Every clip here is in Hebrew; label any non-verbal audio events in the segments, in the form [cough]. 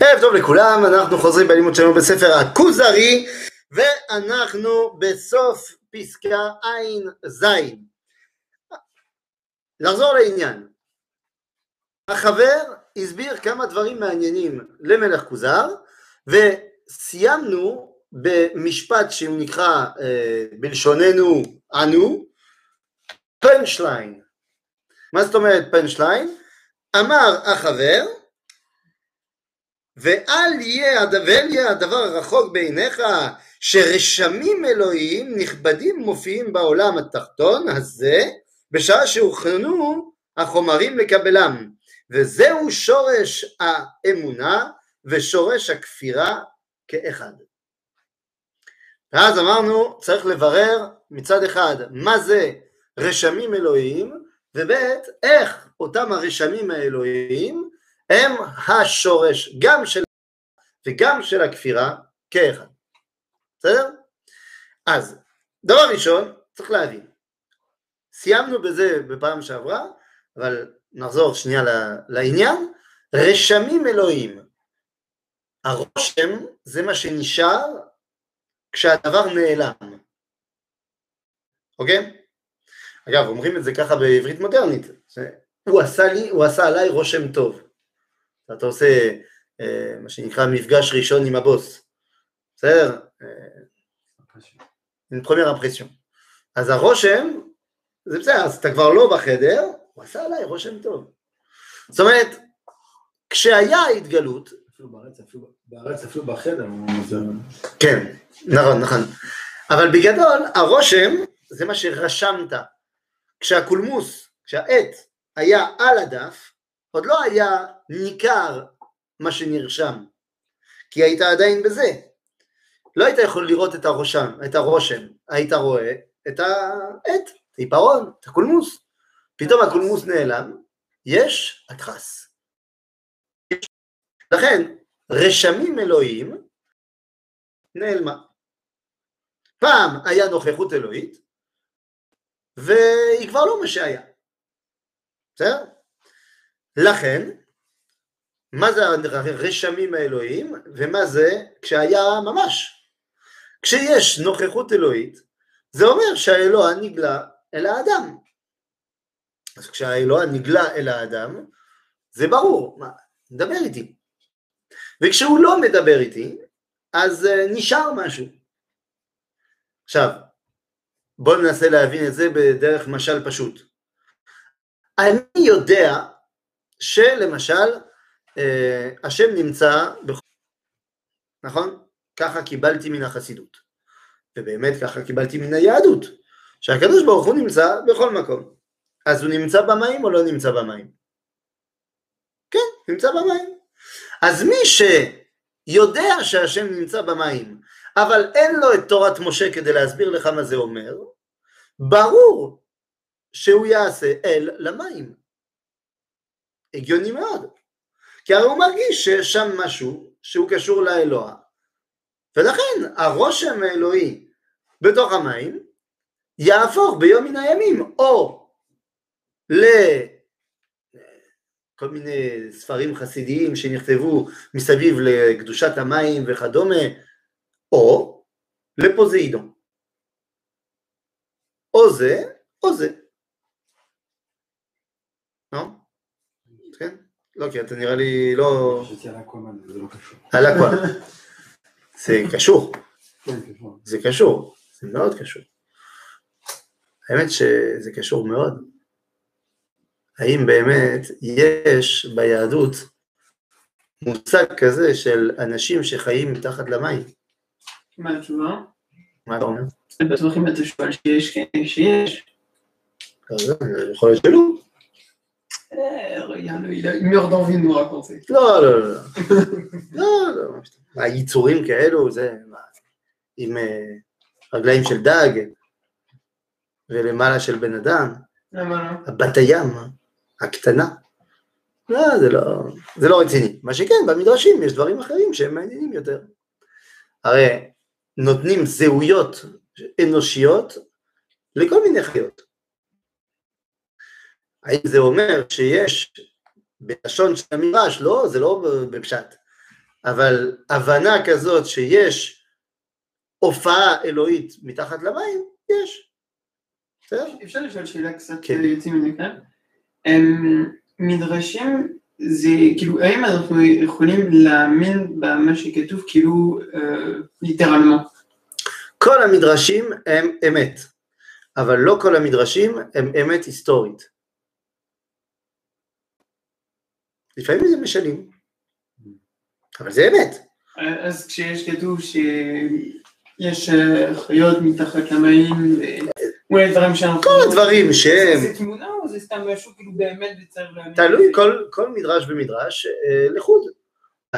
ערב טוב לכולם, אנחנו חוזרים בלימוד שלנו בספר הכוזרי ואנחנו בסוף פסקה ע"ז. לחזור לעניין. החבר הסביר כמה דברים מעניינים למלך כוזר וסיימנו במשפט שהוא נקרא אה, בלשוננו אנו פנצ'ליין. מה זאת אומרת פנצ'ליין? אמר החבר ואל יהיה, ואל יהיה הדבר הרחוק בעיניך שרשמים אלוהיים נכבדים מופיעים בעולם התחתון הזה בשעה שהוכנו החומרים לקבלם וזהו שורש האמונה ושורש הכפירה כאחד. ואז אמרנו צריך לברר מצד אחד מה זה רשמים אלוהיים וב' איך אותם הרשמים האלוהיים הם השורש גם של וגם של הכפירה כאחד. בסדר? אז דבר ראשון צריך להבין, סיימנו בזה בפעם שעברה, אבל נחזור שנייה לעניין, רשמים אלוהים, הרושם זה מה שנשאר כשהדבר נעלם, אוקיי? אגב אומרים את זה ככה בעברית מודרנית, הוא עשה לי, הוא עשה עליי רושם טוב, אתה עושה אה, מה שנקרא מפגש ראשון עם הבוס, בסדר? עם פרמייר אמפרסיון. אז הרושם, זה בסדר, אז אתה כבר לא בחדר, הוא עשה עליי רושם טוב. זאת אומרת, כשהיה התגלות, אפילו בארץ, אפילו, בארץ, אפילו בחדר, כן, נכון, נכון. אבל בגדול, הרושם זה מה שרשמת. כשהקולמוס, כשהעט היה על הדף, עוד לא היה ניכר מה שנרשם, כי היית עדיין בזה. לא היית יכול לראות את הרושם, את הרושם, היית רואה את העט, את העיפרון, את הקולמוס. פתאום הקולמוס נעלם, יש הדחס. לכן, רשמים אלוהים נעלמה. פעם היה נוכחות אלוהית, והיא כבר לא מה שהיה. בסדר? לכן, מה זה הרשמים האלוהים ומה זה כשהיה ממש. כשיש נוכחות אלוהית, זה אומר שהאלוה נגלה אל האדם. אז כשהאלוה נגלה אל האדם, זה ברור, מה, מדבר איתי. וכשהוא לא מדבר איתי, אז uh, נשאר משהו. עכשיו, בואו ננסה להבין את זה בדרך משל פשוט. אני יודע שלמשל אה, השם נמצא, בכל... נכון? ככה קיבלתי מן החסידות. ובאמת ככה קיבלתי מן היהדות, שהקדוש ברוך הוא נמצא בכל מקום. אז הוא נמצא במים או לא נמצא במים? כן, נמצא במים. אז מי שיודע שהשם נמצא במים, אבל אין לו את תורת משה כדי להסביר לך מה זה אומר, ברור שהוא יעשה אל למים. הגיוני מאוד. כי הרי הוא מרגיש שיש שם משהו שהוא קשור לאלוה, ולכן הרושם האלוהי בתוך המים יהפוך ביום מן הימים או לכל מיני ספרים חסידיים שנכתבו מסביב לקדושת המים וכדומה, או לפוזאידון. או זה או זה. לא? כן? לא, כי אתה נראה לי לא... על הכל. זה קשור. זה קשור. זה מאוד קשור. האמת שזה קשור מאוד. האם באמת יש ביהדות מושג כזה של אנשים שחיים מתחת למים? מה התשובה? מה אתה אומר? אני בטוח אם אתה שואל שיש, כן, שיש. יכול להיות שלא. Une meurt d'envie de nous raconter. לא, לא, לא. לא, לא. היצורים כאלו, זה... עם אה, רגליים של דג ולמעלה של בן אדם. למה לא? בת הים הקטנה. לא, זה לא, זה לא רציני. מה שכן, במדרשים יש דברים אחרים שהם מעניינים יותר. הרי נותנים זהויות אנושיות לכל מיני חיות. האם זה אומר שיש בלשון של המדרש, לא, זה לא בפשט, אבל הבנה כזאת שיש הופעה אלוהית מתחת למים, יש. אפשר לשאול שאלה קצת כן. יוצאים מן הכלל? אמ, מדרשים זה כאילו האם אנחנו יכולים להאמין במה שכתוב כאילו אה? כל המדרשים הם אמת, אבל לא כל המדרשים הם אמת היסטורית. לפעמים זה משנים, אבל זה אמת. אז כשיש כתוב שיש אה, חיות מתחת למים ואולי דברים שאנחנו... כל הדברים שהם, זה תמונה או זה סתם משהו כאילו באמת וצריך להאמין? תלוי? כל, כל מדרש ומדרש אה, לחוד.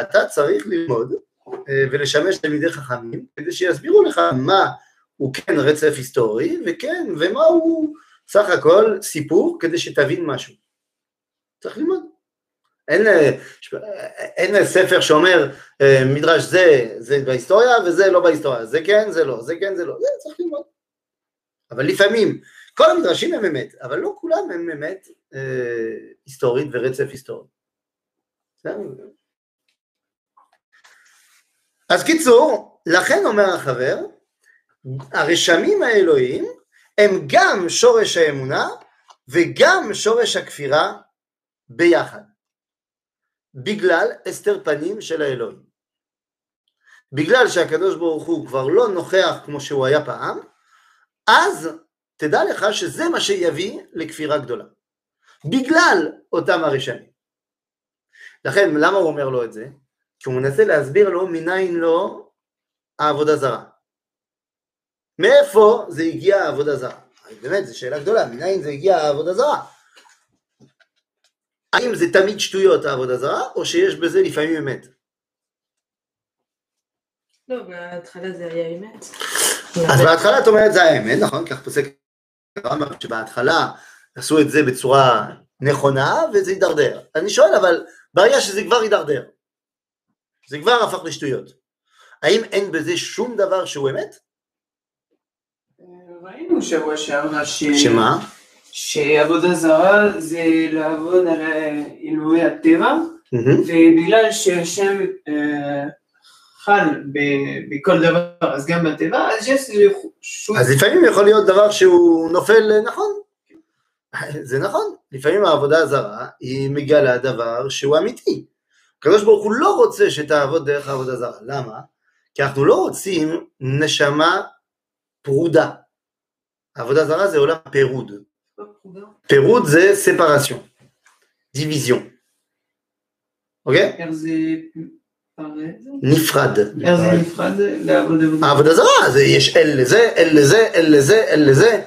אתה צריך ללמוד אה, ולשמש תלמידי חכמים כדי שיסבירו לך מה הוא כן רצף היסטורי וכן, ומה הוא סך הכל סיפור כדי שתבין משהו. צריך ללמוד. אין, אה, ש- אין ספר שאומר אה, מדרש זה, זה בהיסטוריה וזה לא בהיסטוריה, זה כן, זה לא, זה כן, זה לא, זה צריך ללמוד. אבל לפעמים, כל המדרשים הם אמת, אבל לא כולם הם אמת אה, היסטורית ורצף היסטורי. אז קיצור, לכן אומר החבר, הרשמים האלוהים הם גם שורש האמונה וגם שורש הכפירה ביחד, בגלל הסתר פנים של האלוהים. בגלל שהקדוש ברוך הוא כבר לא נוכח כמו שהוא היה פעם, אז תדע לך שזה מה שיביא לכפירה גדולה. בגלל אותם הרשמים. לכן, למה הוא אומר לו את זה? כי הוא מנסה להסביר לו מניין לו העבודה זרה. מאיפה זה הגיע העבודה זרה? באמת, זו שאלה גדולה, מניין זה הגיע העבודה זרה? האם זה תמיד שטויות העבודה זרה, או שיש בזה לפעמים אמת? לא, בהתחלה זה היה אמת. אז בהתחלה את אומרת זה האמת, נכון? כך פוסק הרמב"ם שבהתחלה עשו את זה בצורה נכונה וזה הידרדר. אני שואל אבל, ברגע שזה כבר הידרדר, זה כבר הפך לשטויות, האם אין בזה שום דבר שהוא אמת? ראינו שבוע שעבר ש... שמה? שעבודה זרה זה לעבוד על אלוהי הטבע מהמם. ובגלל שהשם אה, חל ב- בכל דבר אז גם בטבע אז יש שוב אז לפעמים יכול להיות דבר שהוא נופל אה, נכון. [laughs] זה נכון, לפעמים העבודה הזרה היא מגלה דבר שהוא אמיתי. הקדוש ברוך הוא לא רוצה שתעבוד דרך העבודה זרה, למה? כי אנחנו לא רוצים נשמה פרודה. העבודה זרה זה עולם פירוד. פירוד זה ספרציון, דיוויזיון. אוקיי? איך זה פרד? נפרד. איך זה נפרד? העבודה זרה זה יש אל לזה, אל לזה, אל לזה, אל לזה.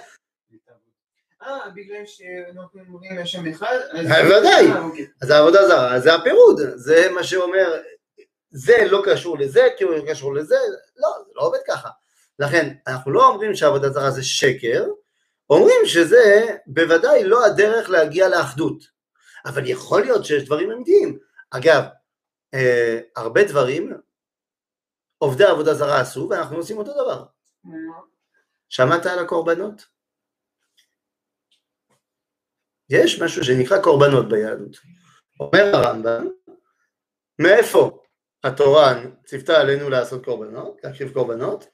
בגלל שאנחנו אומרים השם אחד? אז- בוודאי. אוקיי. אז העבודה זרה זה הפירוד, זה מה שאומר, זה לא קשור לזה, כי הוא קשור לזה, לא, זה לא עובד ככה. לכן, אנחנו לא אומרים שעבודה זרה זה שקר, אומרים שזה בוודאי לא הדרך להגיע לאחדות. אבל יכול להיות שיש דברים אמיתיים. אגב, אה, הרבה דברים עובדי עבודה זרה עשו, ואנחנו עושים אותו דבר. שמעת על הקורבנות? יש משהו שנקרא קורבנות ביהדות. אומר הרמב"ם, מאיפה התורה ציוותה עלינו לעשות קורבנות, להקריב קורבנות?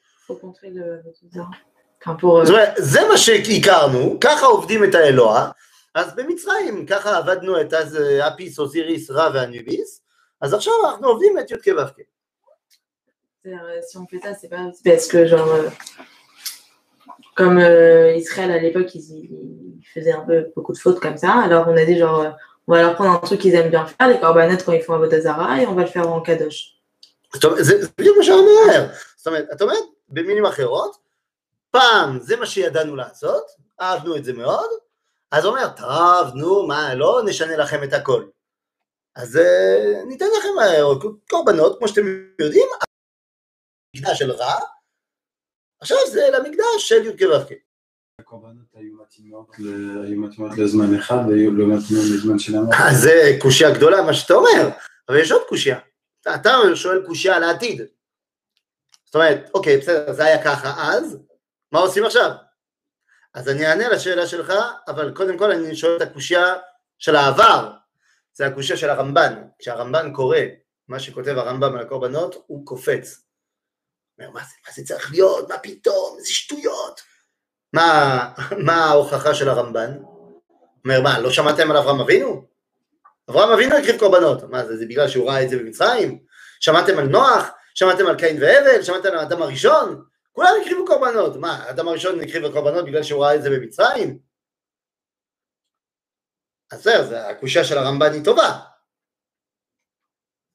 Faut contrer le le zara. Enfin, pour, euh, זאת אומרת, זה מה שהכרנו, ככה עובדים את האלוה, אז במצרים ככה עבדנו את אז אה, אפיס, אוסיריס, רע ואניביס, אז עכשיו אנחנו עובדים את י"ק ו"ק. c'est-à-dire, euh, si on fait ça, c'est pas c'est parce que genre euh, comme euh, Israël à l'époque, ils, ils faisaient un peu beaucoup de fautes comme ça. Alors on a dit genre euh, on va leur prendre un truc qu'ils aiment bien faire, les corbanotes quand ils font un Vodazara, et on va le faire en kadosh. זאת אומרת, זה זה בדיוק מה שאני אומר. זאת אומרת, את אומרת, במילים אחרות, פעם זה מה שידענו לעשות, אהבנו את זה מאוד, אז הוא אומר, טוב, נו, מה, לא נשנה לכם את הכל. אז אה, ניתן לכם אה, קורבנות, כמו שאתם יודעים, מקדש של רע, עכשיו זה למקדש של י"ק ו"ק. הקורבנות היו מתאימות לזמן אחד והיו לא מתאימות לזמן שלנו. אז זה קושייה גדולה, מה שאתה אומר, אבל יש עוד קושייה. אתה שואל קושייה על העתיד. זאת אומרת, אוקיי, בסדר, זה היה ככה אז, מה עושים עכשיו? אז אני אענה לשאלה שלך, אבל קודם כל אני שואל את הקושייה של העבר, זה הקושייה של הרמב"ן. כשהרמב"ן קורא מה שכותב הרמב"ם על הקורבנות, הוא קופץ. הוא אומר, מה זה, מה זה צריך להיות? מה פתאום? איזה שטויות. מה, מה ההוכחה של הרמב"ן? הוא אומר, מה, לא שמעתם על אברהם אבינו? אברהם אבינו הקריב קורבנות. מה זה, זה בגלל שהוא ראה את זה במצרים? שמעתם על נוח? שמעתם על קין והבל? שמעתם על האדם הראשון? כולם הקריבו קורבנות. מה, האדם הראשון הקריב קורבנות בגלל שהוא ראה את זה במצרים? אז זהו, הקושייה של הרמב"ן היא טובה.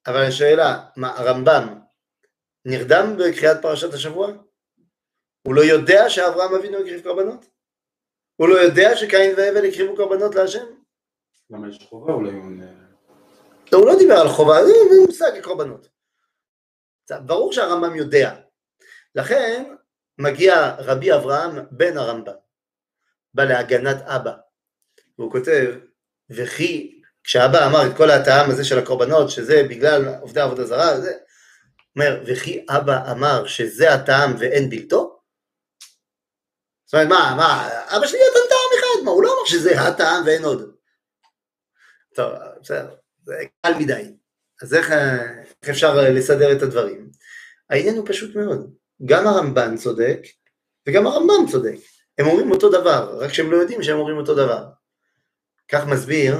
אבל השאלה, מה, הרמב"ם נרדם בקריאת פרשת השבוע? הוא לא יודע שאברהם אבינו הקריב קורבנות? הוא לא יודע שקין והבל הקריבו קורבנות להשם? למה יש חובה אולי. לא, הוא לא דיבר על חובה, זה מושג קורבנות. ברור שהרמב"ם יודע. לכן מגיע רבי אברהם בן הרמב"ם, בא להגנת אבא, והוא כותב, וכי כשאבא אמר את כל הטעם הזה של הקורבנות, שזה בגלל עובדי עבודה זרה, זה, אומר, וכי אבא אמר שזה הטעם ואין בלתו? זאת אומרת, מה, מה, אבא שלי נתן טעם אחד, מה, הוא לא אמר שזה הטעם ואין עוד. טוב, בסדר, זה קל מדי. אז איך, איך אפשר לסדר את הדברים? העניין הוא פשוט מאוד. גם הרמב"ן צודק וגם הרמב"ם צודק. הם אומרים אותו דבר, רק שהם לא יודעים שהם אומרים אותו דבר. כך מסביר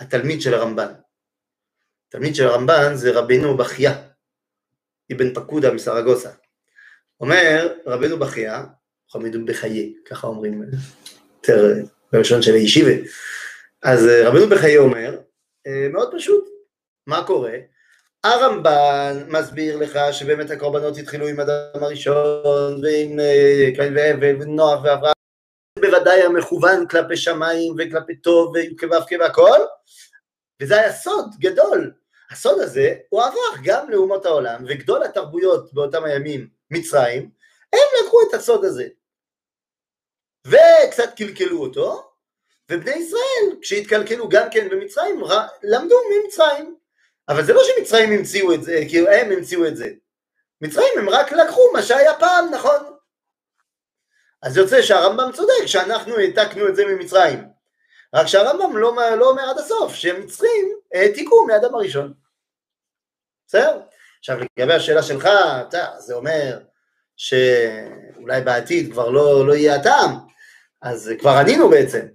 התלמיד של הרמב"ן. התלמיד של הרמב"ן זה רבנו בכיה, אבן פקודה מסרגוסה. אומר רבנו בכיה, חמידו בחיי, ככה אומרים יותר בלשון של הישיבה. אז רבנו בחיי אומר, מאוד פשוט, מה קורה? הרמב"ן מסביר לך שבאמת הקורבנות התחילו עם אדם הראשון ועם קין והבל ונוח ואברהם. בוודאי המכוון כלפי שמיים וכלפי טוב וכו' והכל וזה היה סוד גדול. הסוד הזה הוא עבר גם לאומות העולם וגדול התרבויות באותם הימים מצרים הם לקחו את הסוד הזה. וקצת קלקלו אותו ובני ישראל כשהתקלקלו גם כן במצרים למדו ממצרים אבל זה לא שמצרים המציאו את זה, כי הם המציאו את זה. מצרים הם רק לקחו מה שהיה פעם, נכון? אז יוצא שהרמב"ם צודק שאנחנו העתקנו את זה ממצרים. רק שהרמב"ם לא, לא אומר עד הסוף שמצרים העתיקו מאדם הראשון. בסדר? עכשיו לגבי השאלה שלך, אתה, זה אומר שאולי בעתיד כבר לא, לא יהיה הטעם, אז כבר ענינו בעצם.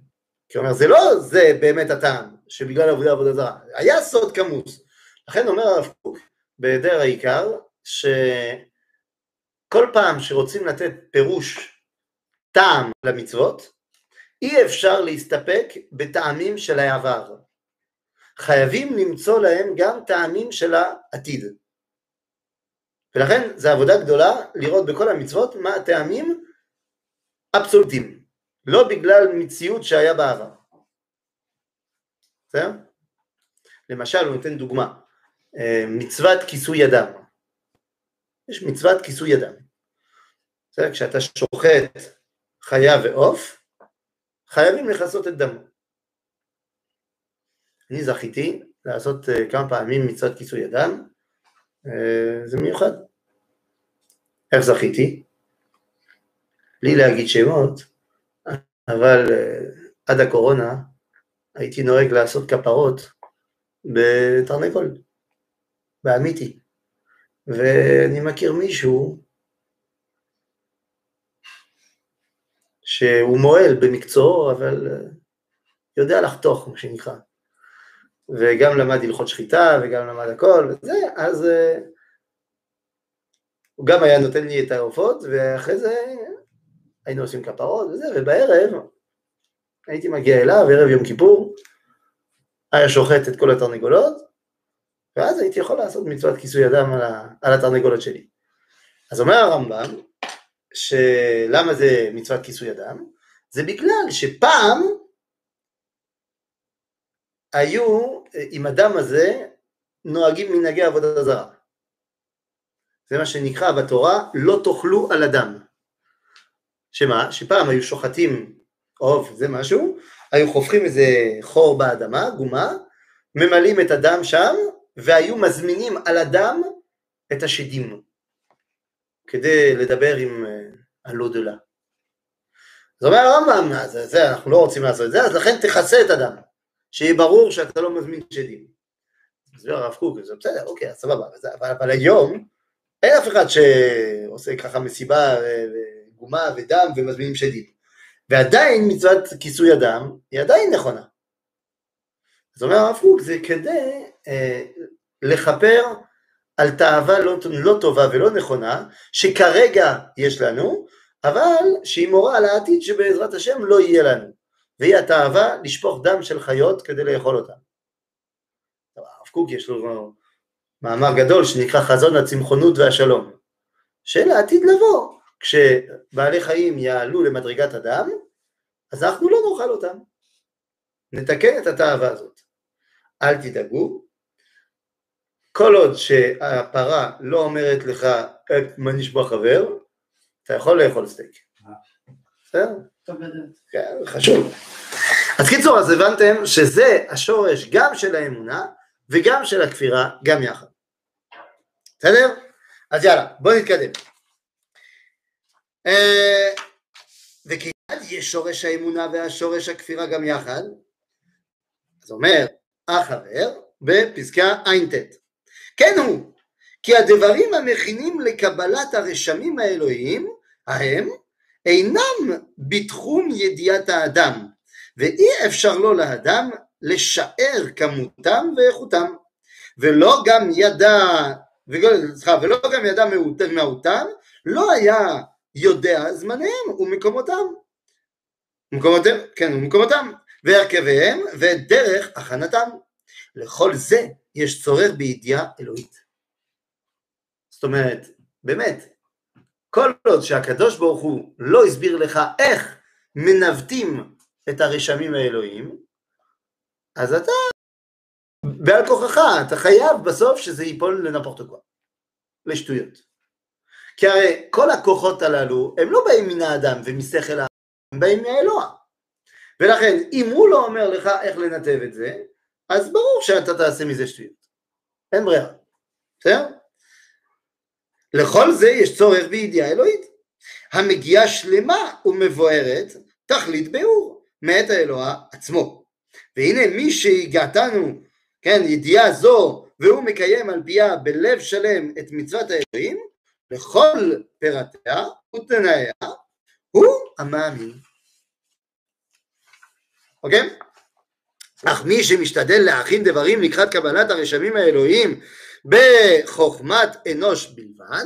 כי הוא אומר, זה לא זה באמת הטעם, שבגלל עבודה עבודה זרה, היה סוד כמוס. לכן אומר הרב קוק בהיעדר העיקר, שכל פעם שרוצים לתת פירוש טעם למצוות, אי אפשר להסתפק בטעמים של העבר. חייבים למצוא להם גם טעמים של העתיד. ולכן זו עבודה גדולה לראות בכל המצוות מה הטעמים אבסולוטיים, לא בגלל מציאות שהיה בעבר. בסדר? למשל, הוא נותן דוגמה, מצוות כיסוי ידם. יש מצוות כיסוי ידם. בסדר? כשאתה שוחט חיה ועוף, חייבים לכסות את דמו. אני זכיתי לעשות כמה פעמים מצוות כיסוי ידם, זה מיוחד. איך זכיתי? בלי להגיד שמות, אבל עד הקורונה הייתי נוהג לעשות כפרות בתרנגול, באמיתי. ואני מכיר מישהו שהוא מועל במקצועו, אבל יודע לחתוך, מה שנקרא. וגם למד הלכות שחיטה, וגם למד הכל, וזה, אז הוא גם היה נותן לי את העופות, ואחרי זה היינו עושים כפרות וזה, ובערב הייתי מגיע אליו, ערב יום כיפור, היה שוחט את כל התרנגולות, ואז הייתי יכול לעשות מצוות כיסוי אדם על, על התרנגולות שלי. אז אומר הרמב"ם, שלמה זה מצוות כיסוי אדם? זה בגלל שפעם היו עם אדם הזה נוהגים מנהגי עבודה זרה. זה מה שנקרא בתורה לא תאכלו על אדם. שמה? שפעם היו שוחטים עוף, זה משהו, היו חופכים איזה חור באדמה, גומה, ממלאים את הדם שם, והיו מזמינים על הדם את השדים, כדי לדבר עם הלודלה. אז אומר הרמב"ם, זה, אנחנו לא רוצים לעשות את זה, אז לכן תכסה את הדם, שיהיה ברור שאתה לא מזמין שדים. מסביר הרב קוק, זה בסדר, אוקיי, אז סבבה, אבל, אבל, היום אין אף אחד שעושה ככה מסיבה ו- וגומה ודם ומזמינים שדים. ועדיין מצוות כיסוי הדם היא עדיין נכונה. אז אומר הרב קוק, זה כדי אה, לכפר על תאווה לא, לא טובה ולא נכונה, שכרגע יש לנו, אבל שהיא מורה על העתיד שבעזרת השם לא יהיה לנו. והיא התאווה לשפוך דם של חיות כדי לאכול אותן. הרב קוק יש לו מאמר גדול שנקרא חזון הצמחונות והשלום, של העתיד לבוא, כשבעלי חיים יעלו למדרגת הדם, אז אנחנו לא נאכל אותם. נתקן את התאווה הזאת. אל תדאגו, כל עוד שהפרה לא אומרת לך את מה נשבע חבר, אתה יכול לאכול סטייק. בסדר? כן, חשוב. אז קיצור, אז הבנתם שזה השורש גם של האמונה וגם של הכפירה, גם יחד. בסדר? אז יאללה, בואו נתקדם. אה, וכיצד יש שורש האמונה והשורש הכפירה גם יחד? אז אומר החבר בפסקה ע"ט. כן הוא, כי הדברים המכינים לקבלת הרשמים האלוהיים, ההם, אינם בתחום ידיעת האדם, ואי אפשר לו לאדם לשער כמותם ואיכותם, ולא גם ידע, סליחה, ולא גם ידע מהותם, לא היה יודע זמניהם ומקומותם. מקומותם, כן, ומקומותם, והרכביהם ודרך הכנתם. לכל זה יש צורך בידיעה אלוהית. זאת אומרת, באמת, כל עוד שהקדוש ברוך הוא לא הסביר לך איך מנווטים את הרשמים האלוהיים, אז אתה בעל כוחך, אתה חייב בסוף שזה ייפול לנפורט קווה, לשטויות. כי הרי כל הכוחות הללו הם לא באים מן האדם ומשכל האדם, הם באים מהאלוה. ולכן אם הוא לא אומר לך איך לנתב את זה, אז ברור שאתה תעשה מזה שטויות. אין ברירה. בסדר? לכל זה יש צורך בידיעה אלוהית, המגיעה שלמה ומבוארת תכלית ביאור מאת האלוה עצמו. והנה מי שהגעתנו, כן, ידיעה זו, והוא מקיים על פיה בלב שלם את מצוות האלוהים, לכל פרטיה ותנאיה, הוא המאמין. אוקיי? אך מי שמשתדל להכין דברים לקראת קבלת הרשמים האלוהים בחוכמת אנוש בלבד,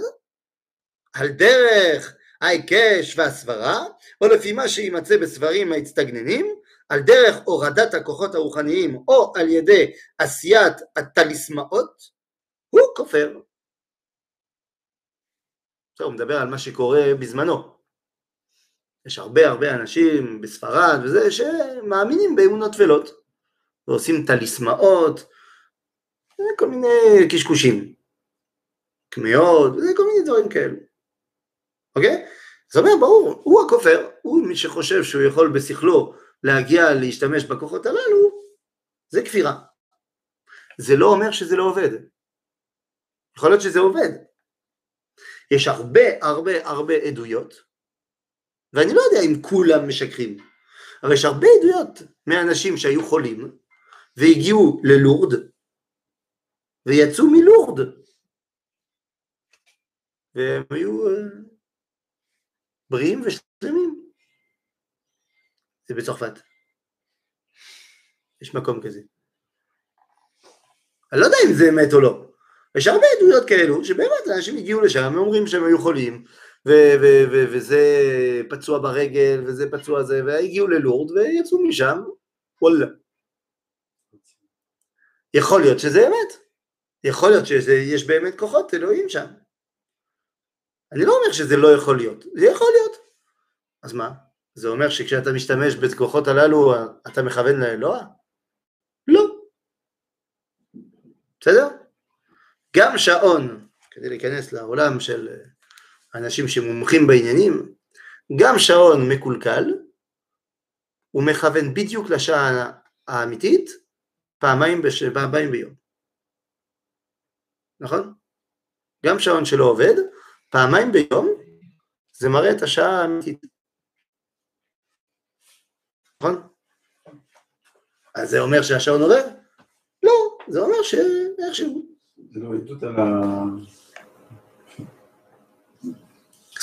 על דרך ההיקש והסברה, או לפי מה שיימצא בסברים ההצטגננים, על דרך הורדת הכוחות הרוחניים או על ידי עשיית הטליסמאות, הוא כופר. עכשיו הוא מדבר על מה שקורה בזמנו. יש הרבה הרבה אנשים בספרד וזה שמאמינים באמונות טפלות ועושים טליסמאות כל מיני קשקושים, קמעות, כל מיני דברים כאלו, אוקיי? זה אומר ברור, הוא הכופר, הוא מי שחושב שהוא יכול בשכלו להגיע להשתמש בכוחות הללו, זה כפירה. זה לא אומר שזה לא עובד. יכול להיות שזה עובד. יש הרבה הרבה הרבה עדויות, ואני לא יודע אם כולם משקרים, אבל יש הרבה עדויות מאנשים שהיו חולים והגיעו ללורד ויצאו מלורד והם היו אה, בריאים ושלמים. זה בצרפת. יש מקום כזה. אני לא יודע אם זה אמת או לא. יש הרבה עדויות כאלו שבאמת אנשים הגיעו לשם ואומרים שהם היו חולים ו- ו- ו- וזה פצוע ברגל וזה פצוע זה והגיעו ללורד ויצאו משם וואלה. יכול להיות שזה אמת. יכול להיות שיש באמת כוחות אלוהים שם. אני לא אומר שזה לא יכול להיות, זה יכול להיות. אז מה? זה אומר שכשאתה משתמש בכוחות הללו אתה מכוון לאלוה? לא. בסדר? גם שעון, כדי להיכנס לעולם של אנשים שמומחים בעניינים, גם שעון מקולקל, הוא מכוון בדיוק לשעה האמיתית פעמיים, בש... פעמיים ביום. נכון? גם שעון שלא עובד, פעמיים ביום, זה מראה את השעה האמיתית. נכון? אז זה אומר שהשעון עובד? לא, זה אומר ש... איכשהו. זה לא עדות על ה...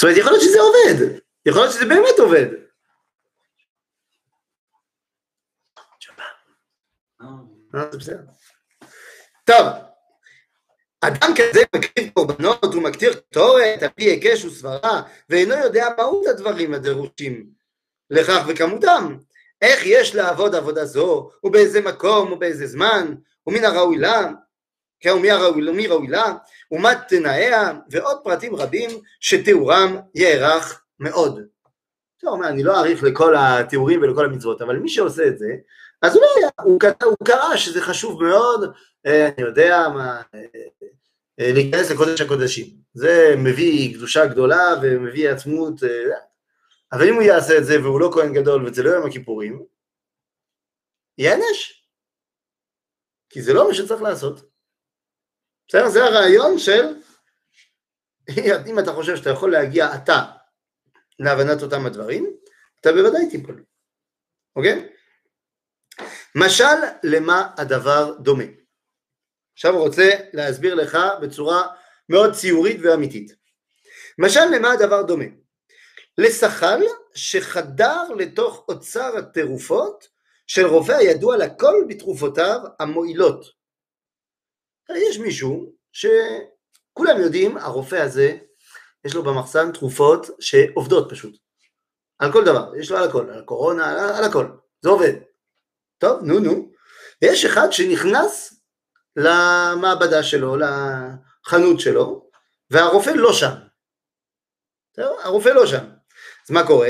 זאת אומרת, יכול להיות שזה עובד, יכול להיות שזה באמת עובד. אה, זה בסדר. טוב, אדם כזה מקריב קורבנות ומקטיר קטורת על פי היקש וסברה, ואינו יודע מהות הדברים הדרושים לכך וכמותם. איך יש לעבוד עבודה זו, ובאיזה מקום, ובאיזה זמן, ומן הראוי לה, כן, הראוי, ומי ראוי לה, ומה תנאיה, ועוד פרטים רבים שתיאורם יארך מאוד. אתה אומר, אני לא אאריך לכל התיאורים ולכל המצוות, אבל מי שעושה את זה, אז אולי הוא, קרא- הוא קרא שזה חשוב מאוד, אה, אני יודע מה, אה, להיכנס לקודש הקודשים. זה מביא קדושה גדולה ומביא עצמות, אה, אבל אם הוא יעשה את זה והוא לא כהן גדול וזה לא יום הכיפורים, ייענש. כי זה לא מה שצריך לעשות. בסדר? זה הרעיון של, [laughs] אם אתה חושב שאתה יכול להגיע אתה להבנת אותם הדברים, אתה בוודאי תיפול. אוקיי? משל למה הדבר דומה. עכשיו הוא רוצה להסביר לך בצורה מאוד ציורית ואמיתית. משל למה הדבר דומה? לשחל שחדר לתוך אוצר התרופות של רופא הידוע לכל בתרופותיו המועילות. יש מישהו שכולם יודעים, הרופא הזה, יש לו במחסן תרופות שעובדות פשוט. על כל דבר, יש לו על הכל, על הקורונה, על, על הכל, זה עובד. טוב, נו נו. יש אחד שנכנס למעבדה שלו, לחנות שלו, והרופא לא שם. טוב, הרופא לא שם. אז מה קורה?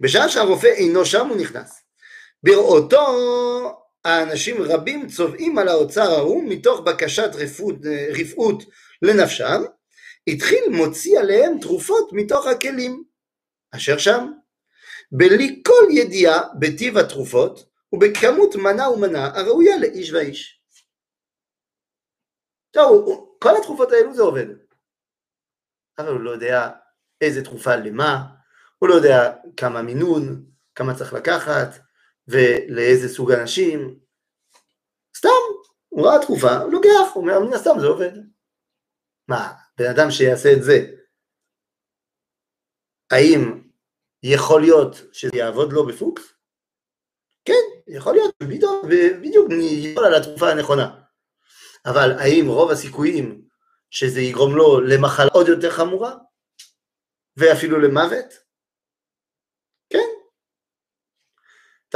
בשעה שהרופא אינו שם הוא נכנס. בראותו האנשים רבים צובעים על האוצר ההוא מתוך בקשת רפאות, רפאות לנפשם, התחיל מוציא עליהם תרופות מתוך הכלים אשר שם, בלי כל ידיעה בטיב התרופות ובכמות מנה ומנה הראויה לאיש ואיש. טוב, כל התרופות האלו זה עובד, אבל הוא לא יודע איזה תרופה למה, הוא לא יודע כמה מינון, כמה צריך לקחת, ולאיזה סוג אנשים. סתם, הוא ראה תרופה, הוא לוקח, הוא אומר, מן הסתם זה עובד. מה, בן אדם שיעשה את זה, האם יכול להיות שזה יעבוד לו בפוקס? כן, יכול להיות, בדיוק, בדיוק ייפול על התרופה הנכונה. אבל האם רוב הסיכויים שזה יגרום לו למחלה עוד יותר חמורה? ואפילו למוות? כן.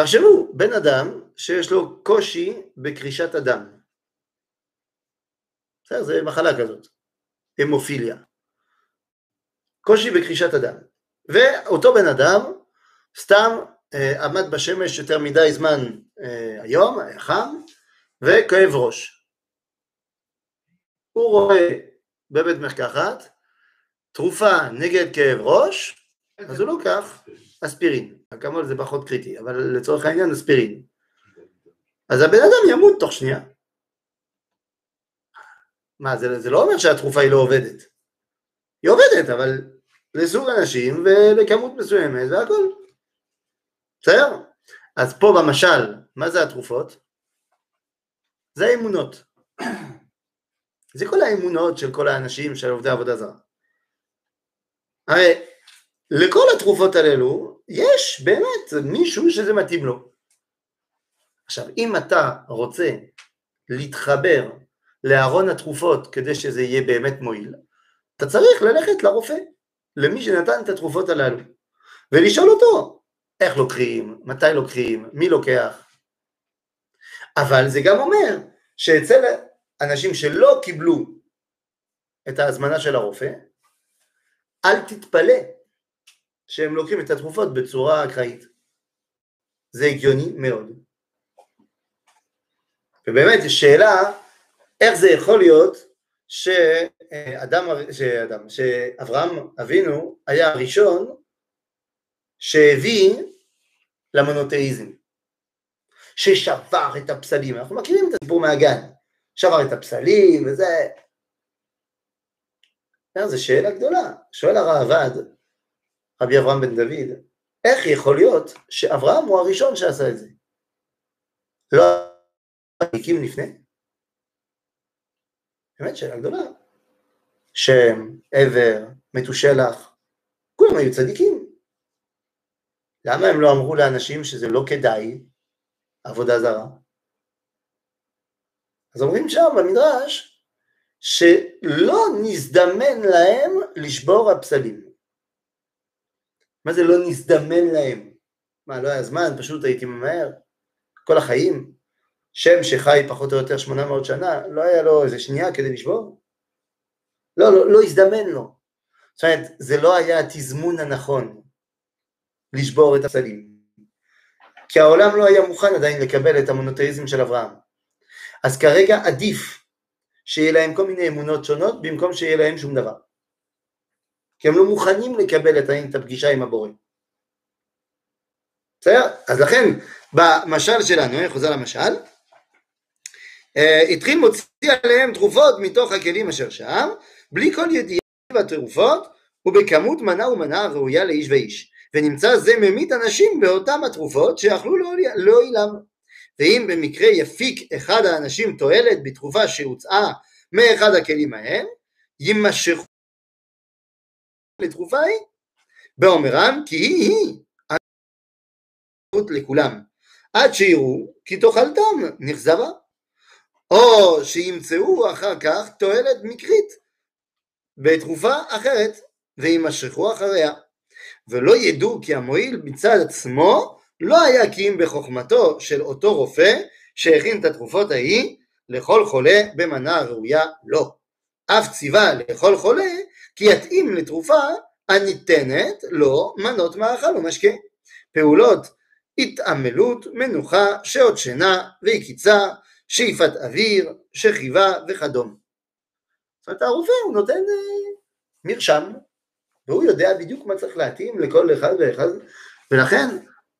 תחשבו, בן אדם שיש לו קושי בקרישת הדם. בסדר, זה מחלה כזאת, המופיליה. קושי בקרישת הדם. ואותו בן אדם סתם אה, עמד בשמש יותר מדי זמן אה, היום, היה חם, וכאב ראש. הוא רואה בבית מרקחת תרופה נגד כאב ראש, אז הוא לוקח אספירין. כמובן זה פחות קריטי, אבל לצורך העניין אספירין. אז הבן אדם ימות תוך שנייה. מה, זה, זה לא אומר שהתרופה היא לא עובדת. היא עובדת, אבל לסוג אנשים ולכמות מסוימת והכל. בסדר? אז פה במשל, מה זה התרופות? זה האמונות. זה כל האמונות של כל האנשים של עובדי עבודה זרה. הרי לכל התרופות האלו יש באמת מישהו שזה מתאים לו. עכשיו, אם אתה רוצה להתחבר לארון התרופות כדי שזה יהיה באמת מועיל, אתה צריך ללכת לרופא, למי שנתן את התרופות הללו, ולשאול אותו איך לוקחים, מתי לוקחים, מי לוקח. אבל זה גם אומר שאצל אנשים שלא קיבלו את ההזמנה של הרופא, אל תתפלא שהם לוקחים את התרופות בצורה אקראית. זה הגיוני מאוד. ובאמת יש שאלה איך זה יכול להיות שאדם, שאדם, שאברהם אבינו היה הראשון שהביא למונותאיזם, ששבר את הפסלים, אנחנו מכירים את הסיפור מהגן, שבר את הפסלים וזה, זו שאלה גדולה, שואל הראב"ד, רבי אברהם בן דוד, איך יכול להיות שאברהם הוא הראשון שעשה את זה? לא הקים לפני? באמת שאלה גדולה. שם, עבר, מתושלח, כולם היו צדיקים. למה הם לא אמרו לאנשים שזה לא כדאי עבודה זרה? אז אומרים שם במדרש שלא נזדמן להם לשבור הפסלים. מה זה לא נזדמן להם? מה, לא היה זמן, פשוט הייתי ממהר? כל החיים? שם שחי פחות או יותר 800 שנה, לא היה לו איזה שנייה כדי לשבור? לא, לא, לא הזדמן לו. זאת אומרת, זה לא היה התזמון הנכון לשבור את הפסלים. כי העולם לא היה מוכן עדיין לקבל את המונותאיזם של אברהם. אז כרגע עדיף שיהיה להם כל מיני אמונות שונות במקום שיהיה להם שום דבר. כי הם לא מוכנים לקבל את הפגישה עם הבורא. בסדר? אז לכן במשל שלנו, אני חוזר למשל, אה, התחיל מוציא עליהם תרופות מתוך הכלים אשר שם, בלי כל ידיעה בתרופות, ובכמות מנה ומנה ראויה לאיש ואיש. ונמצא זה ממית אנשים באותם התרופות שיכלו להועילם. ואם במקרה יפיק אחד האנשים תועלת בתרופה שהוצאה מאחד הכלים ההם, יימשכו לתרופה היא, באומרם כי היא היא לכולם, עד שיראו כי תאכלתם נכזבה, או שימצאו אחר כך תועלת מקרית בתרופה אחרת ויימשכו אחריה, ולא ידעו כי המועיל מצד עצמו לא היה כי אם בחוכמתו של אותו רופא שהכין את התרופות ההיא לכל חולה במנה ראויה לו. אף ציווה לכל חולה כי יתאים לתרופה הניתנת לו מנות מאכל ומשקה. פעולות התעמלות, מנוחה, שעות שינה ויקיצה, שאיפת אוויר, שכיבה וכדומה. זאת אומרת הרופא הוא נותן אה, מרשם והוא יודע בדיוק מה צריך להתאים לכל אחד ואחד ולכן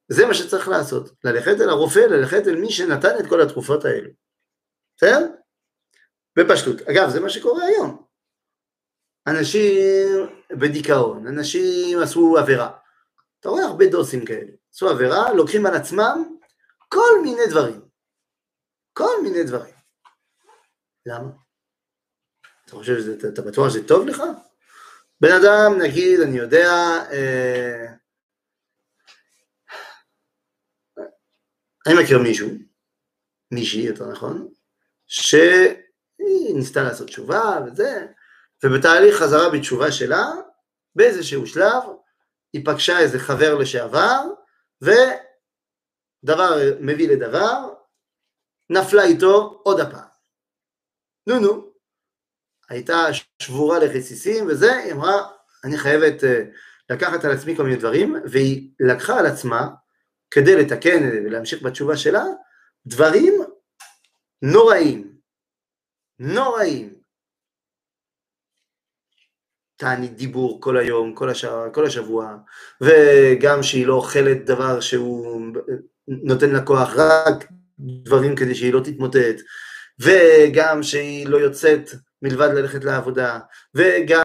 זה מה שצריך לעשות, ללכת אל הרופא, ללכת אל מי שנתן את כל התרופות האלו. בסדר? בפשטות. אגב, זה מה שקורה היום. אנשים בדיכאון, אנשים עשו עבירה. אתה רואה הרבה דוסים כאלה. עשו עבירה, לוקחים על עצמם כל מיני דברים. כל מיני דברים. למה? אתה חושב שזה, אתה בטוח שזה טוב לך? בן אדם, נגיד, אני יודע, אה, אני מכיר מישהו, מישהי יותר נכון, שהיא ניסתה לעשות תשובה וזה, ובתהליך חזרה בתשובה שלה, באיזשהו שלב, היא פגשה איזה חבר לשעבר, ודבר מביא לדבר, נפלה איתו עוד הפעם. נו נו, הייתה שבורה לחסיסים וזה, היא אמרה, אני חייבת אה, לקחת על עצמי כל מיני דברים, והיא לקחה על עצמה כדי לתקן ולהמשיך בתשובה שלה, דברים נוראים, נוראים. תענית דיבור כל היום, כל, הש... כל השבוע, וגם שהיא לא אוכלת דבר שהוא נותן לה כוח, רק דברים כדי שהיא לא תתמוטט, וגם שהיא לא יוצאת מלבד ללכת לעבודה, וגם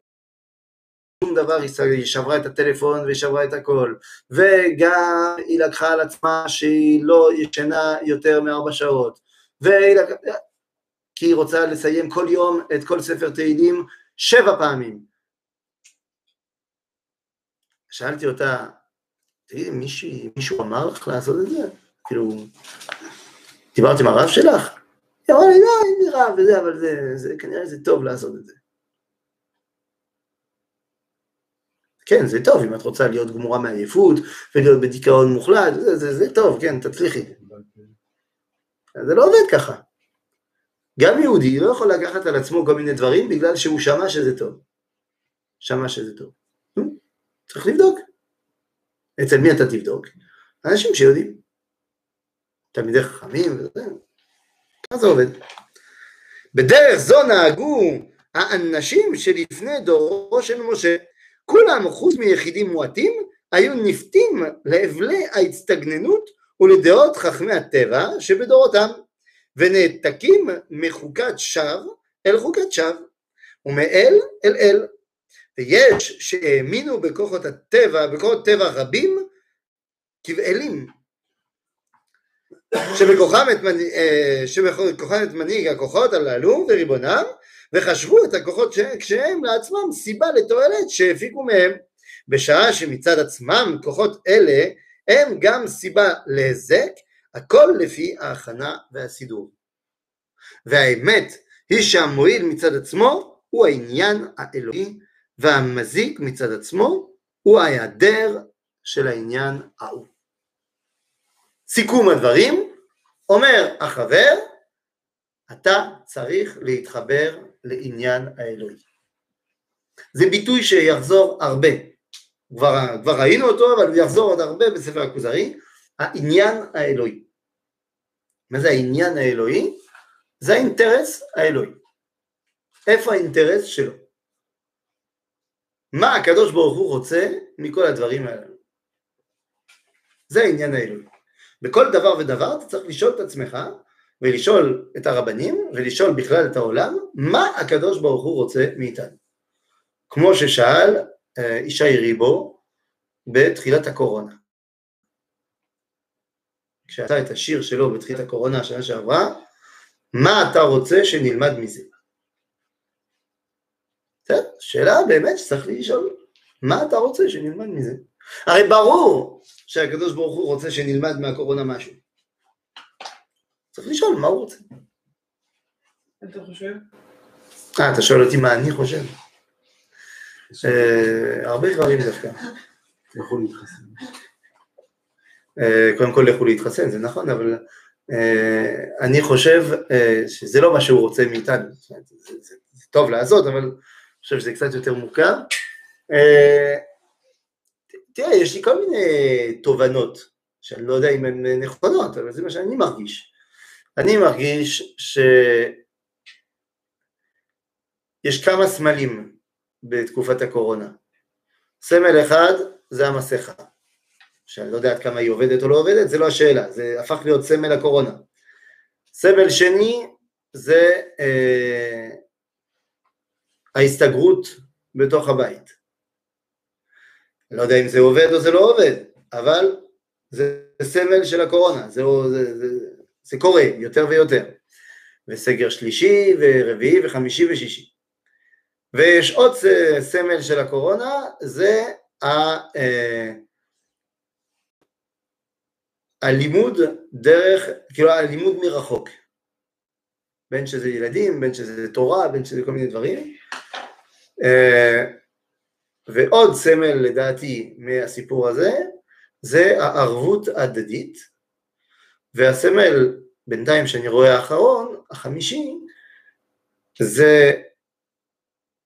שום דבר, היא שברה את הטלפון והיא שברה את הכל, וגם היא לקחה על עצמה שהיא לא ישנה יותר מארבע שעות, והיא לק... כי היא רוצה לסיים כל יום את כל ספר תהילים שבע פעמים. שאלתי אותה, תגידי, מישהו, מישהו אמר לך לעשות את זה? כאילו, דיברת עם הרב שלך? היא אמרה לי, לא, אין לי רב וזה, אבל זה, זה, כנראה זה טוב לעשות את זה. כן, זה טוב, אם את רוצה להיות גמורה מעייפות ולהיות בדיכאון מוחלט, זה, זה, זה טוב, כן, תצליחי. זה לא עובד ככה. גם יהודי לא יכול לקחת על עצמו כל מיני דברים בגלל שהוא שמע שזה טוב. שמע שזה טוב. צריך לבדוק. אצל מי אתה תבדוק? אנשים שיודעים. תלמידי חכמים וזה. ככה זה עובד. בדרך זו נהגו האנשים שלפני דורו של משה. כולם, חוץ מיחידים מועטים, היו נפתים לאבלי ההצטגננות ולדעות חכמי הטבע שבדורותם, ונעתקים מחוקת שווא אל חוקת שווא, ומאל אל אל. ויש שהאמינו בכוחות הטבע, בכוחות טבע רבים, כבעלים. שבכוחם את, מנ... אה, שבכוחם את מנהיג הכוחות הללו וריבונם וחשבו את הכוחות ש... כשהם לעצמם סיבה לתועלת שהפיקו מהם בשעה שמצד עצמם כוחות אלה הם גם סיבה להיזק הכל לפי ההכנה והסידור והאמת היא שהמועיל מצד עצמו הוא העניין האלוהי והמזיק מצד עצמו הוא ההיעדר של העניין ההוא. סיכום הדברים, אומר החבר, אתה צריך להתחבר לעניין האלוהי. זה ביטוי שיחזור הרבה, כבר, כבר ראינו אותו, אבל הוא יחזור עוד הרבה בספר הכוזרי, העניין האלוהי. מה זה העניין האלוהי? זה האינטרס האלוהי. איפה האינטרס שלו? מה הקדוש ברוך הוא רוצה מכל הדברים האלה? זה העניין האלוהי. בכל דבר ודבר אתה צריך לשאול את עצמך ולשאול את הרבנים ולשאול בכלל את העולם מה הקדוש ברוך הוא רוצה מאיתנו. כמו ששאל אה, ישי ריבו בתחילת הקורונה. כשעשה את השיר שלו בתחילת הקורונה השנה שעברה, מה אתה רוצה שנלמד מזה? בסדר, שאלה באמת שצריך לשאול, מה אתה רוצה שנלמד מזה? הרי ברור שהקדוש ברוך הוא רוצה שנלמד מהקורונה משהו. צריך לשאול מה הוא רוצה. אתה חושב? אה, אתה שואל אותי מה אני חושב? אה, הרבה דברים דווקא. לכו להתחסן. אה, קודם כל לכו להתחסן, זה נכון, אבל אה, אני חושב שזה לא מה שהוא רוצה מאיתנו. זה, טוב לעשות, אבל חושב שזה קצת יותר מורכב. אה, תראה, יש לי כל מיני תובנות, שאני לא יודע אם הן נכונות, אבל זה מה שאני מרגיש. אני מרגיש שיש כמה סמלים בתקופת הקורונה. סמל אחד זה המסכה, שאני לא יודע עד כמה היא עובדת או לא עובדת, זה לא השאלה, זה הפך להיות סמל הקורונה. סמל שני זה אה, ההסתגרות בתוך הבית. לא יודע אם זה עובד או זה לא עובד, אבל זה סמל של הקורונה, זה, זה, זה, זה קורה יותר ויותר. וסגר שלישי ורביעי וחמישי ושישי. ויש עוד סמל של הקורונה, זה ה, אה, הלימוד דרך, כאילו הלימוד מרחוק. בין שזה ילדים, בין שזה תורה, בין שזה כל מיני דברים. אה, ועוד סמל לדעתי מהסיפור הזה, זה הערבות הדדית, והסמל בינתיים שאני רואה האחרון, החמישי, זה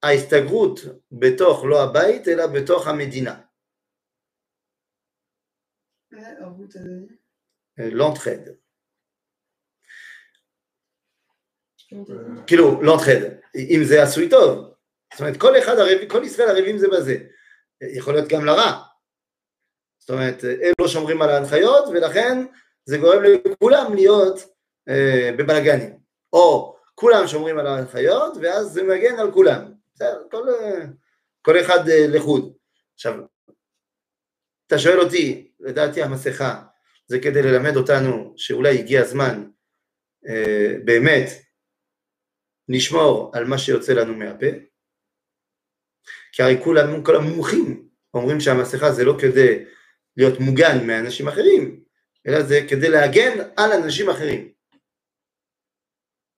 ההסתגרות בתוך לא הבית, אלא בתוך המדינה. לונטחד. כאילו, לונטחד, אם זה עשוי טוב. זאת אומרת, כל אחד ערב, כל ישראל ערבים זה בזה. יכול להיות גם לרע. זאת אומרת, הם לא שומרים על ההנחיות, ולכן זה גורם לכולם להיות אה, בבלגנים. או כולם שומרים על ההנחיות, ואז זה מגן על כולם. בסדר, כל, כל אחד אה, לחוד. עכשיו, אתה שואל אותי, לדעתי המסכה זה כדי ללמד אותנו שאולי הגיע הזמן אה, באמת לשמור על מה שיוצא לנו מהפה, כי הרי כולם, כל המומחים אומרים שהמסכה זה לא כדי להיות מוגן מאנשים אחרים, אלא זה כדי להגן על אנשים אחרים.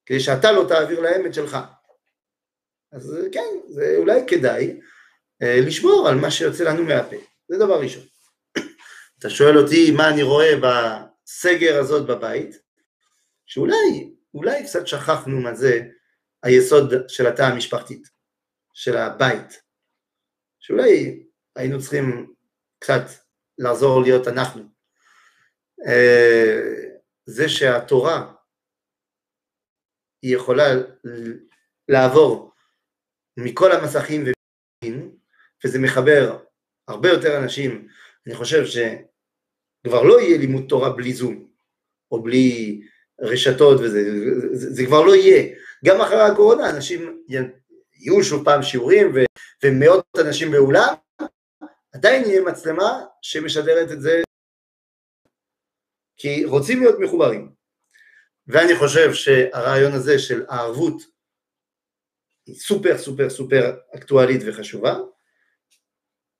כדי שאתה לא תעביר להם את שלך. אז כן, זה אולי כדאי אה, לשמור על מה שיוצא לנו מהפה, זה דבר ראשון. [coughs] אתה שואל אותי מה אני רואה בסגר הזאת בבית, שאולי, אולי קצת שכחנו מה זה היסוד של התא המשפחתית, של הבית, שאולי היינו צריכים קצת לעזור להיות אנחנו. אה, זה שהתורה היא יכולה לעבור מכל המסכים וזה מחבר הרבה יותר אנשים, אני חושב שכבר לא יהיה לימוד תורה בלי זום, או בלי רשתות וזה, זה, זה כבר לא יהיה. גם אחרי הקורונה אנשים יהיו שוב פעם שיעורים ו, ומאות אנשים באולם, עדיין יהיה מצלמה שמשדרת את זה, כי רוצים להיות מחוברים. ואני חושב שהרעיון הזה של הערבות היא סופר סופר סופר אקטואלית וחשובה,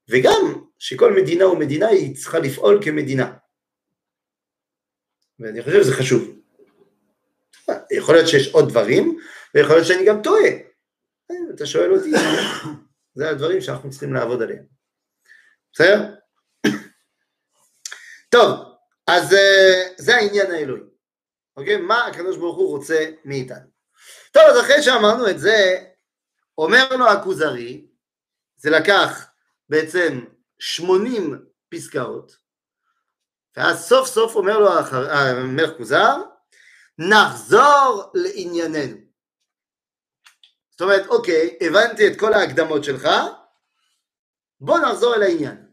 וגם שכל מדינה ומדינה היא צריכה לפעול כמדינה. ואני חושב שזה חשוב. יכול להיות שיש עוד דברים, ויכול להיות שאני גם טועה. אתה שואל אותי, זה הדברים שאנחנו צריכים לעבוד עליהם. בסדר? טוב, אז אה, זה העניין האלוהי. אוקיי? מה הקדוש ברוך הוא רוצה מאיתנו. טוב, אז אחרי שאמרנו את זה, אומר לו הכוזרי, זה לקח בעצם 80 פסקאות, ואז סוף סוף אומר לו המלך כוזר, נחזור לענייננו. זאת אומרת, אוקיי, הבנתי את כל ההקדמות שלך, בוא נחזור אל העניין.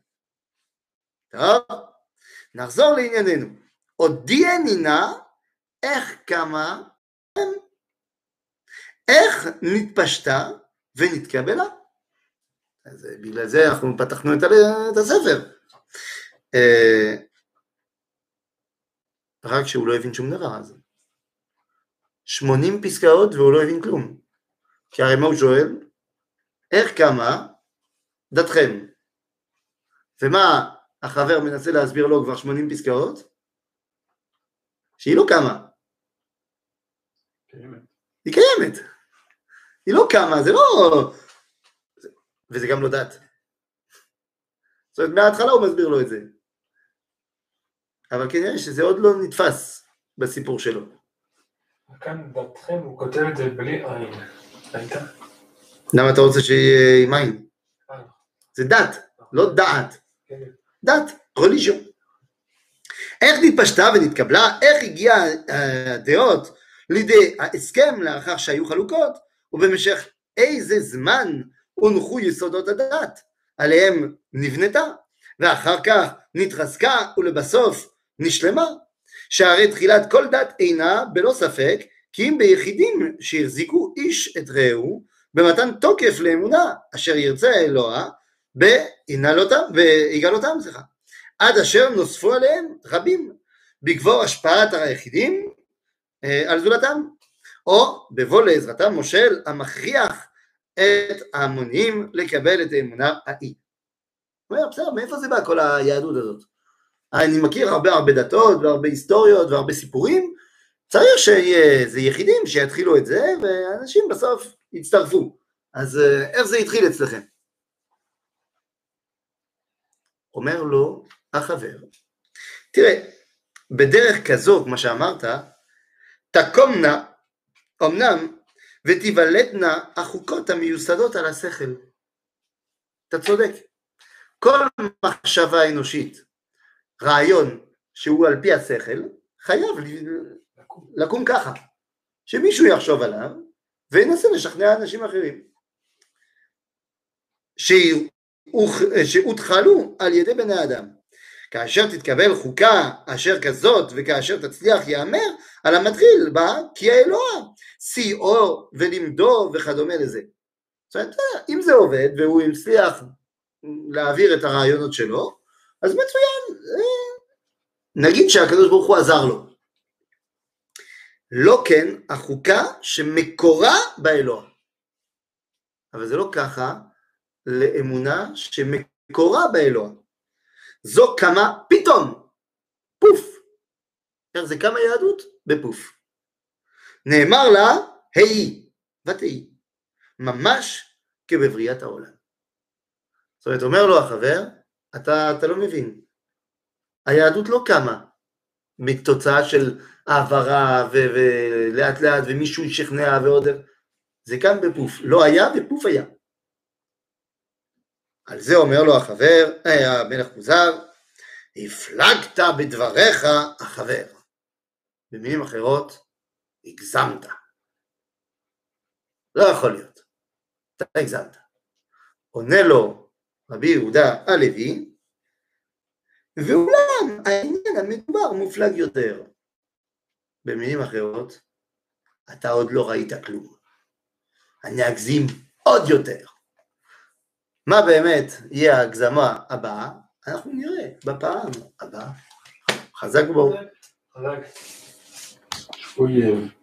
טוב, נחזור לענייננו. הודיעני נא איך קמה, איך נתפשטה ונתקבלה. אז אה, בגלל זה אנחנו פתחנו את הספר. אה, רק שהוא לא הבין שום דבר אז. 80 פסקאות והוא לא הבין כלום. כי הרי מה הוא שואל? איך קמה דתכם? ומה החבר מנסה להסביר לו כבר 80 פסקאות? שהיא לא קמה. קיימת. היא קיימת. היא לא קמה, זה לא... וזה גם לא דת. זאת אומרת, מההתחלה הוא מסביר לו את זה. אבל כנראה שזה עוד לא נתפס בסיפור שלו. כאן דעתכם, הוא כותב את זה בלי עין. למה אתה רוצה שיהיה עם עין? אה. זה דת, לא דעת. כן. דת, רליז'ון. איך נתפשטה ונתקבלה, איך הגיעה הדעות לידי ההסכם לאחר שהיו חלוקות, ובמשך איזה זמן הונחו יסודות הדת עליהם נבנתה, ואחר כך נתחזקה ולבסוף נשלמה, שהרי תחילת כל דת אינה בלא ספק כי אם ביחידים שהחזיקו איש את רעהו במתן תוקף לאמונה אשר ירצה אלוה ויגלותם, סליחה, עד אשר נוספו עליהם רבים בגבור השפעת היחידים אה, על זולתם, או בבוא לעזרתם מושל המכריח את ההמונים לקבל את האמונה ההיא. בסדר, מאיפה זה בא כל היהדות הזאת? אני מכיר הרבה הרבה דתות והרבה היסטוריות והרבה סיפורים, צריך שיהיה איזה יחידים שיתחילו את זה, ואנשים בסוף יצטרפו. אז אה, איך זה התחיל אצלכם? אומר לו החבר, תראה, בדרך כזו, כמו שאמרת, תקומנה, אמנם, ותיוולדנה החוקות המיוסדות על השכל. אתה צודק. כל מחשבה אנושית, רעיון שהוא על פי השכל, חייב לקום ככה. שמישהו יחשוב עליו וינסה לשכנע אנשים אחרים. שהותחלו על ידי בני אדם. כאשר תתקבל חוקה אשר כזאת וכאשר תצליח יאמר על המתחיל בה כי האלוה שיאו ולימדו וכדומה לזה. זאת אומרת, אם זה עובד והוא הצליח להעביר את הרעיונות שלו, אז מצוין, אה, נגיד שהקדוש ברוך הוא עזר לו. לא כן החוקה שמקורה באלוה. אבל זה לא ככה לאמונה שמקורה באלוה. זו קמה פתאום, פוף. איך זה קמה יהדות? בפוף. נאמר לה, היי, ותהי, ממש כבבריאת העולם. זאת אומרת, אומר לו החבר, אתה, אתה לא מבין, היהדות לא קמה מתוצאה של העברה ולאט לאט ומישהו ישכנע ועוד, זה קם בפוף, לא היה ופוף היה. על זה אומר לו החבר, אה, המלך מוזר, הפלגת בדבריך החבר. במילים אחרות, הגזמת. לא יכול להיות, אתה הגזמת. עונה לו רבי יהודה הלוי, ואולם העניין המדובר מופלג יותר. במילים אחרות, אתה עוד לא ראית כלום. אני אגזים עוד יותר. מה באמת יהיה ההגזמה הבאה, אנחנו נראה בפעם הבאה. חזק בו. חזק. יש פה יב.